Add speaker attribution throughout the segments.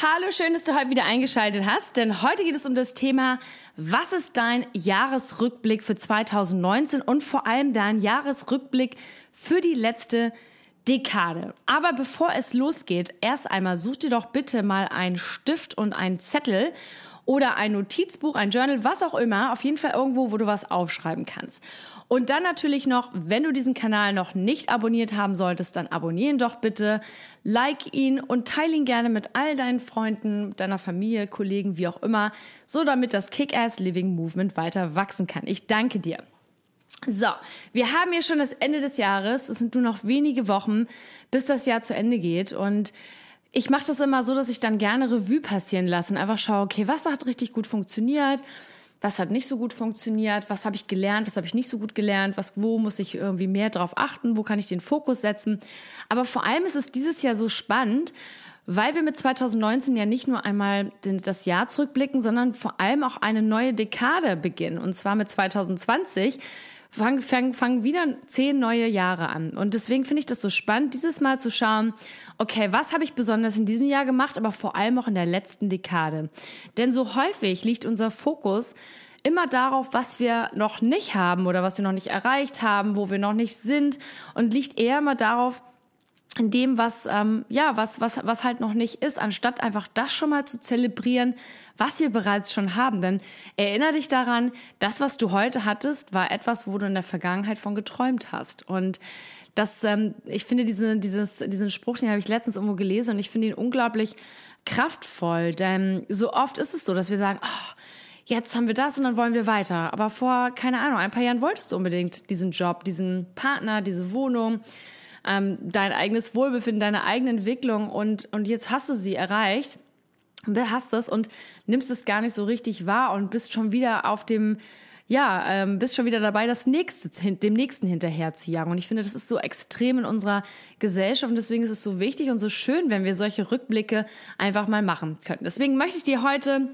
Speaker 1: Hallo, schön, dass du heute wieder eingeschaltet hast, denn heute geht es um das Thema, was ist dein Jahresrückblick für 2019 und vor allem dein Jahresrückblick für die letzte Dekade. Aber bevor es losgeht, erst einmal such dir doch bitte mal einen Stift und einen Zettel oder ein Notizbuch, ein Journal, was auch immer, auf jeden Fall irgendwo, wo du was aufschreiben kannst. Und dann natürlich noch, wenn du diesen Kanal noch nicht abonniert haben solltest, dann abonnieren doch bitte, like ihn und teile ihn gerne mit all deinen Freunden, deiner Familie, Kollegen, wie auch immer, so damit das Kick-Ass Living Movement weiter wachsen kann. Ich danke dir. So, wir haben hier schon das Ende des Jahres. Es sind nur noch wenige Wochen, bis das Jahr zu Ende geht. Und ich mache das immer so, dass ich dann gerne Revue passieren lasse und einfach schaue, okay, was hat richtig gut funktioniert, was hat nicht so gut funktioniert, was habe ich gelernt, was habe ich nicht so gut gelernt, was, wo muss ich irgendwie mehr drauf achten, wo kann ich den Fokus setzen. Aber vor allem ist es dieses Jahr so spannend, weil wir mit 2019 ja nicht nur einmal das Jahr zurückblicken, sondern vor allem auch eine neue Dekade beginnen. Und zwar mit 2020 fangen, fangen, fangen wieder zehn neue Jahre an. Und deswegen finde ich das so spannend, dieses Mal zu schauen, okay, was habe ich besonders in diesem Jahr gemacht, aber vor allem auch in der letzten Dekade. Denn so häufig liegt unser Fokus immer darauf, was wir noch nicht haben oder was wir noch nicht erreicht haben, wo wir noch nicht sind und liegt eher immer darauf, in dem, was, ähm, ja, was, was, was halt noch nicht ist, anstatt einfach das schon mal zu zelebrieren, was wir bereits schon haben. Denn erinnere dich daran, das, was du heute hattest, war etwas, wo du in der Vergangenheit von geträumt hast. Und das, ähm, ich finde diese, dieses, diesen Spruch, den habe ich letztens irgendwo gelesen und ich finde ihn unglaublich kraftvoll. Denn so oft ist es so, dass wir sagen, oh, jetzt haben wir das und dann wollen wir weiter. Aber vor, keine Ahnung, ein paar Jahren wolltest du unbedingt diesen Job, diesen Partner, diese Wohnung ähm, dein eigenes Wohlbefinden, deine eigene Entwicklung und, und jetzt hast du sie erreicht, hast es und nimmst es gar nicht so richtig wahr und bist schon wieder auf dem, ja, ähm, bist schon wieder dabei, das nächste, dem nächsten hinterher zu jagen. Und ich finde, das ist so extrem in unserer Gesellschaft und deswegen ist es so wichtig und so schön, wenn wir solche Rückblicke einfach mal machen können. Deswegen möchte ich dir heute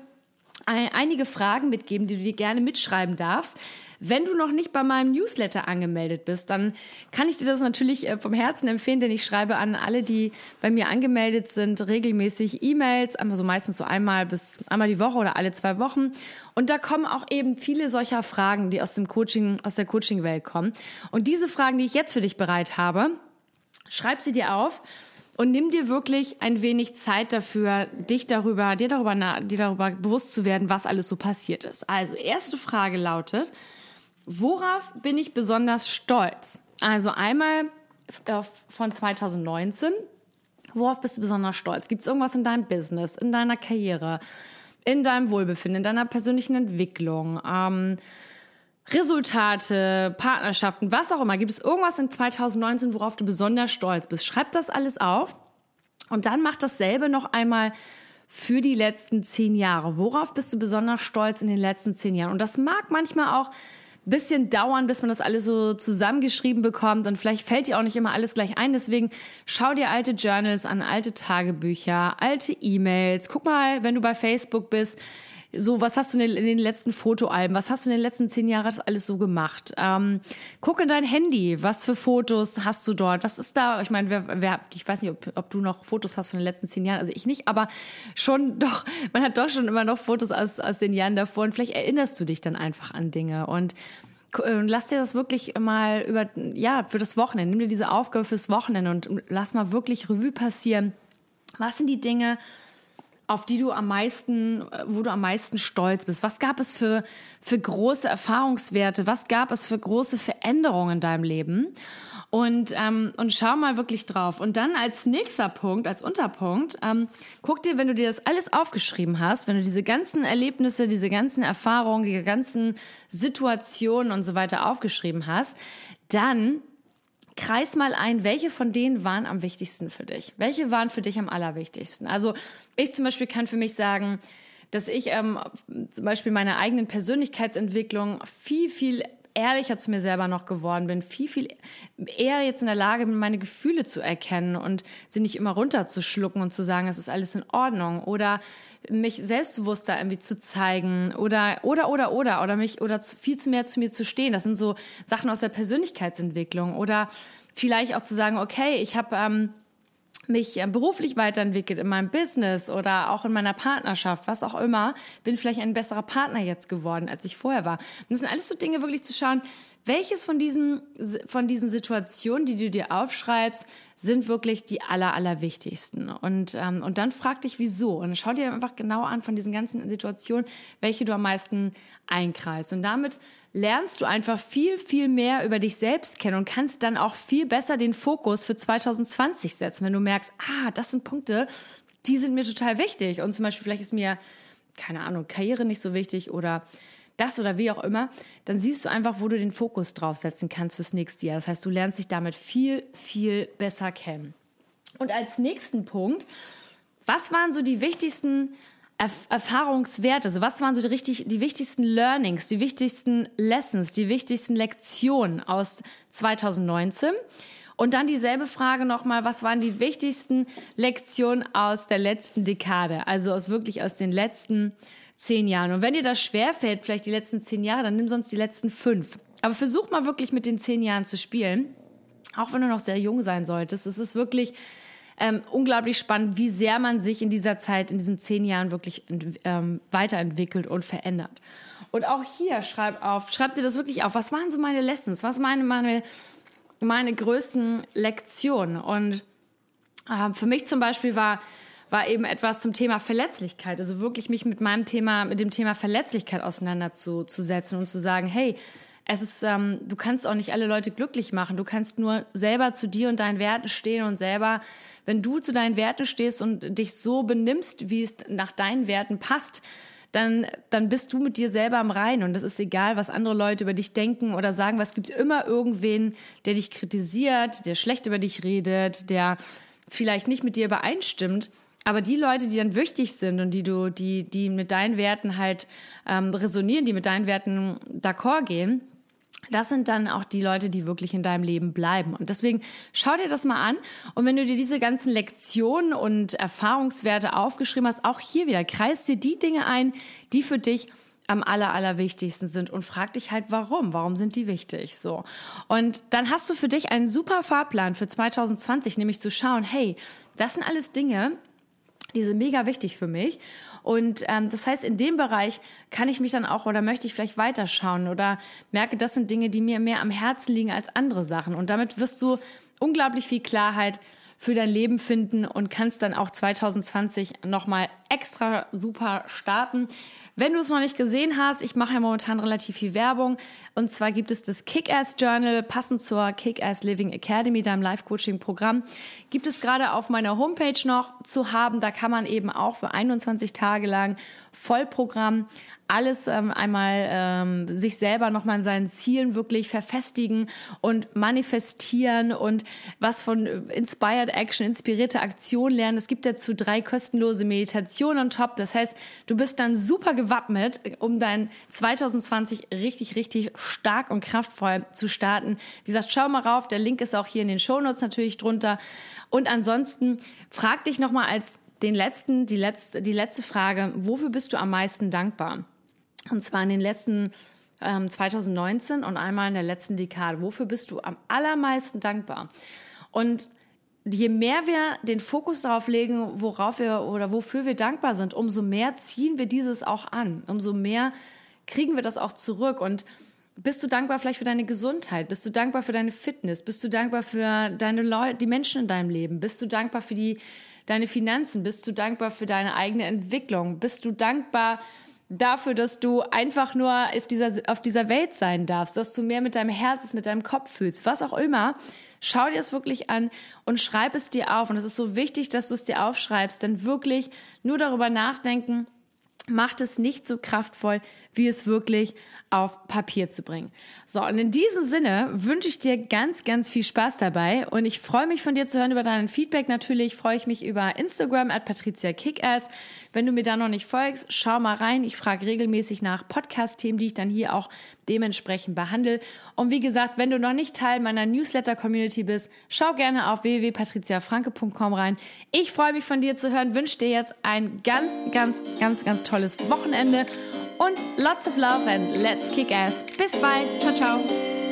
Speaker 1: einige Fragen mitgeben, die du dir gerne mitschreiben darfst. Wenn du noch nicht bei meinem Newsletter angemeldet bist, dann kann ich dir das natürlich äh, vom Herzen empfehlen, denn ich schreibe an alle, die bei mir angemeldet sind, regelmäßig E-Mails, also meistens so einmal bis einmal die Woche oder alle zwei Wochen. Und da kommen auch eben viele solcher Fragen, die aus dem Coaching, aus der Coaching-Welt kommen. Und diese Fragen, die ich jetzt für dich bereit habe, schreib sie dir auf und nimm dir wirklich ein wenig Zeit dafür, dich darüber, dir darüber, dir darüber bewusst zu werden, was alles so passiert ist. Also, erste Frage lautet, worauf bin ich besonders stolz? Also einmal von 2019. Worauf bist du besonders stolz? Gibt es irgendwas in deinem Business, in deiner Karriere, in deinem Wohlbefinden, in deiner persönlichen Entwicklung? Ähm, Resultate, Partnerschaften, was auch immer. Gibt es irgendwas in 2019, worauf du besonders stolz bist? Schreib das alles auf und dann mach dasselbe noch einmal für die letzten zehn Jahre. Worauf bist du besonders stolz in den letzten zehn Jahren? Und das mag manchmal auch bisschen dauern, bis man das alles so zusammengeschrieben bekommt und vielleicht fällt dir auch nicht immer alles gleich ein. Deswegen schau dir alte Journals an, alte Tagebücher, alte E-Mails. Guck mal, wenn du bei Facebook bist, so, was hast du in den, letzten Fotoalben, was hast du in den letzten zehn Jahren alles so gemacht? Ähm, guck in dein Handy, was für Fotos hast du dort? Was ist da? Ich meine, wer, wer, ich weiß nicht, ob, ob du noch Fotos hast von den letzten zehn Jahren, also ich nicht, aber schon doch, man hat doch schon immer noch Fotos aus, aus den Jahren davor und vielleicht erinnerst du dich dann einfach an Dinge und lass dir das wirklich mal über, ja, für das Wochenende, nimm dir diese Aufgabe fürs Wochenende und lass mal wirklich Revue passieren. Was sind die Dinge, auf die du am meisten, wo du am meisten stolz bist? Was gab es für, für große Erfahrungswerte? Was gab es für große Veränderungen in deinem Leben? Und, ähm, und schau mal wirklich drauf. Und dann als nächster Punkt, als Unterpunkt, ähm, guck dir, wenn du dir das alles aufgeschrieben hast, wenn du diese ganzen Erlebnisse, diese ganzen Erfahrungen, die ganzen Situationen und so weiter aufgeschrieben hast, dann kreis mal ein, welche von denen waren am wichtigsten für dich? Welche waren für dich am allerwichtigsten? Also ich zum Beispiel kann für mich sagen, dass ich ähm, zum Beispiel meine eigenen Persönlichkeitsentwicklung viel, viel ehrlicher zu mir selber noch geworden bin, viel, viel eher jetzt in der Lage bin, meine Gefühle zu erkennen und sie nicht immer runterzuschlucken und zu sagen, es ist alles in Ordnung oder mich selbstbewusster irgendwie zu zeigen oder, oder, oder, oder, oder mich, oder zu, viel zu mehr zu mir zu stehen. Das sind so Sachen aus der Persönlichkeitsentwicklung oder vielleicht auch zu sagen, okay, ich habe, ähm, mich äh, beruflich weiterentwickelt in meinem Business oder auch in meiner Partnerschaft, was auch immer, bin vielleicht ein besserer Partner jetzt geworden, als ich vorher war. Und das sind alles so Dinge, wirklich zu schauen, welches von diesen, von diesen Situationen, die du dir aufschreibst, sind wirklich die aller, allerwichtigsten? Und, ähm, und dann frag dich, wieso. Und schau dir einfach genau an von diesen ganzen Situationen, welche du am meisten einkreist. Und damit lernst du einfach viel, viel mehr über dich selbst kennen und kannst dann auch viel besser den Fokus für 2020 setzen, wenn du merkst, ah, das sind Punkte, die sind mir total wichtig. Und zum Beispiel vielleicht ist mir, keine Ahnung, Karriere nicht so wichtig oder das oder wie auch immer, dann siehst du einfach, wo du den Fokus draufsetzen kannst fürs nächste Jahr. Das heißt, du lernst dich damit viel, viel besser kennen. Und als nächsten Punkt, was waren so die wichtigsten Erfahrungswerte? Also was waren so die, richtig, die wichtigsten Learnings, die wichtigsten Lessons, die wichtigsten Lektionen aus 2019? Und dann dieselbe Frage nochmal, was waren die wichtigsten Lektionen aus der letzten Dekade? Also aus wirklich aus den letzten zehn Jahren. Und wenn dir das schwerfällt, vielleicht die letzten zehn Jahre, dann nimm sonst die letzten fünf. Aber versuch mal wirklich mit den zehn Jahren zu spielen. Auch wenn du noch sehr jung sein solltest. Es ist wirklich ähm, unglaublich spannend, wie sehr man sich in dieser Zeit, in diesen zehn Jahren wirklich ähm, weiterentwickelt und verändert. Und auch hier schreib auf, schreib dir das wirklich auf. Was waren so meine Lessons? Was meine, meine, meine größten Lektionen? Und äh, für mich zum Beispiel war, war eben etwas zum Thema Verletzlichkeit. Also wirklich mich mit meinem Thema, mit dem Thema Verletzlichkeit auseinanderzusetzen und zu sagen, hey, es ist, ähm, du kannst auch nicht alle Leute glücklich machen. Du kannst nur selber zu dir und deinen Werten stehen und selber, wenn du zu deinen Werten stehst und dich so benimmst, wie es nach deinen Werten passt, dann, dann bist du mit dir selber am Reinen und es ist egal, was andere Leute über dich denken oder sagen, was gibt immer irgendwen, der dich kritisiert, der schlecht über dich redet, der vielleicht nicht mit dir übereinstimmt. Aber die Leute, die dann wichtig sind und die du, die, die mit deinen Werten halt ähm, resonieren, die mit deinen Werten d'accord gehen, das sind dann auch die Leute, die wirklich in deinem Leben bleiben. Und deswegen schau dir das mal an. Und wenn du dir diese ganzen Lektionen und Erfahrungswerte aufgeschrieben hast, auch hier wieder, kreist dir die Dinge ein, die für dich am aller, allerwichtigsten sind und frag dich halt, warum? Warum sind die wichtig? So. Und dann hast du für dich einen super Fahrplan für 2020, nämlich zu schauen, hey, das sind alles Dinge, die sind mega wichtig für mich. Und ähm, das heißt, in dem Bereich kann ich mich dann auch oder möchte ich vielleicht weiterschauen oder merke, das sind Dinge, die mir mehr am Herzen liegen als andere Sachen. Und damit wirst du unglaublich viel Klarheit für dein Leben finden und kannst dann auch 2020 nochmal extra super starten. Wenn du es noch nicht gesehen hast, ich mache ja momentan relativ viel Werbung. Und zwar gibt es das Kick-Ass Journal, passend zur Kick-Ass Living Academy, deinem Live-Coaching-Programm. Gibt es gerade auf meiner Homepage noch zu haben. Da kann man eben auch für 21 Tage lang Vollprogramm alles ähm, einmal ähm, sich selber nochmal in seinen Zielen wirklich verfestigen und manifestieren und was von Inspired Action, inspirierte Aktion lernen. Es gibt dazu drei kostenlose Meditationen on top. Das heißt, du bist dann super gewappnet, um dein 2020 richtig, richtig stark und kraftvoll zu starten. Wie gesagt, schau mal rauf. Der Link ist auch hier in den Shownotes natürlich drunter. Und ansonsten frag dich nochmal als den letzten, die letzte, die letzte Frage, wofür bist du am meisten dankbar? Und zwar in den letzten ähm, 2019 und einmal in der letzten Dekade. Wofür bist du am allermeisten dankbar? Und je mehr wir den Fokus darauf legen, worauf wir oder wofür wir dankbar sind, umso mehr ziehen wir dieses auch an. Umso mehr kriegen wir das auch zurück. Und bist du dankbar vielleicht für deine Gesundheit? Bist du dankbar für deine Fitness? Bist du dankbar für deine Leute, die Menschen in deinem Leben? Bist du dankbar für die, deine Finanzen? Bist du dankbar für deine eigene Entwicklung? Bist du dankbar dafür, dass du einfach nur auf dieser, auf dieser Welt sein darfst, dass du mehr mit deinem Herz, mit deinem Kopf fühlst, was auch immer. Schau dir es wirklich an und schreib es dir auf. Und es ist so wichtig, dass du es dir aufschreibst, denn wirklich nur darüber nachdenken, macht es nicht so kraftvoll, wie es wirklich auf Papier zu bringen. So, und in diesem Sinne wünsche ich dir ganz, ganz viel Spaß dabei und ich freue mich von dir zu hören über deinen Feedback. Natürlich freue ich mich über Instagram at Patricia Kickass. Wenn du mir da noch nicht folgst, schau mal rein. Ich frage regelmäßig nach Podcast-Themen, die ich dann hier auch dementsprechend behandle. Und wie gesagt, wenn du noch nicht Teil meiner Newsletter-Community bist, schau gerne auf www.patriziafranke.com rein. Ich freue mich von dir zu hören, wünsche dir jetzt ein ganz, ganz, ganz, ganz tolles Wochenende und lots of love and let's kick ass. Bis bald. Ciao, ciao.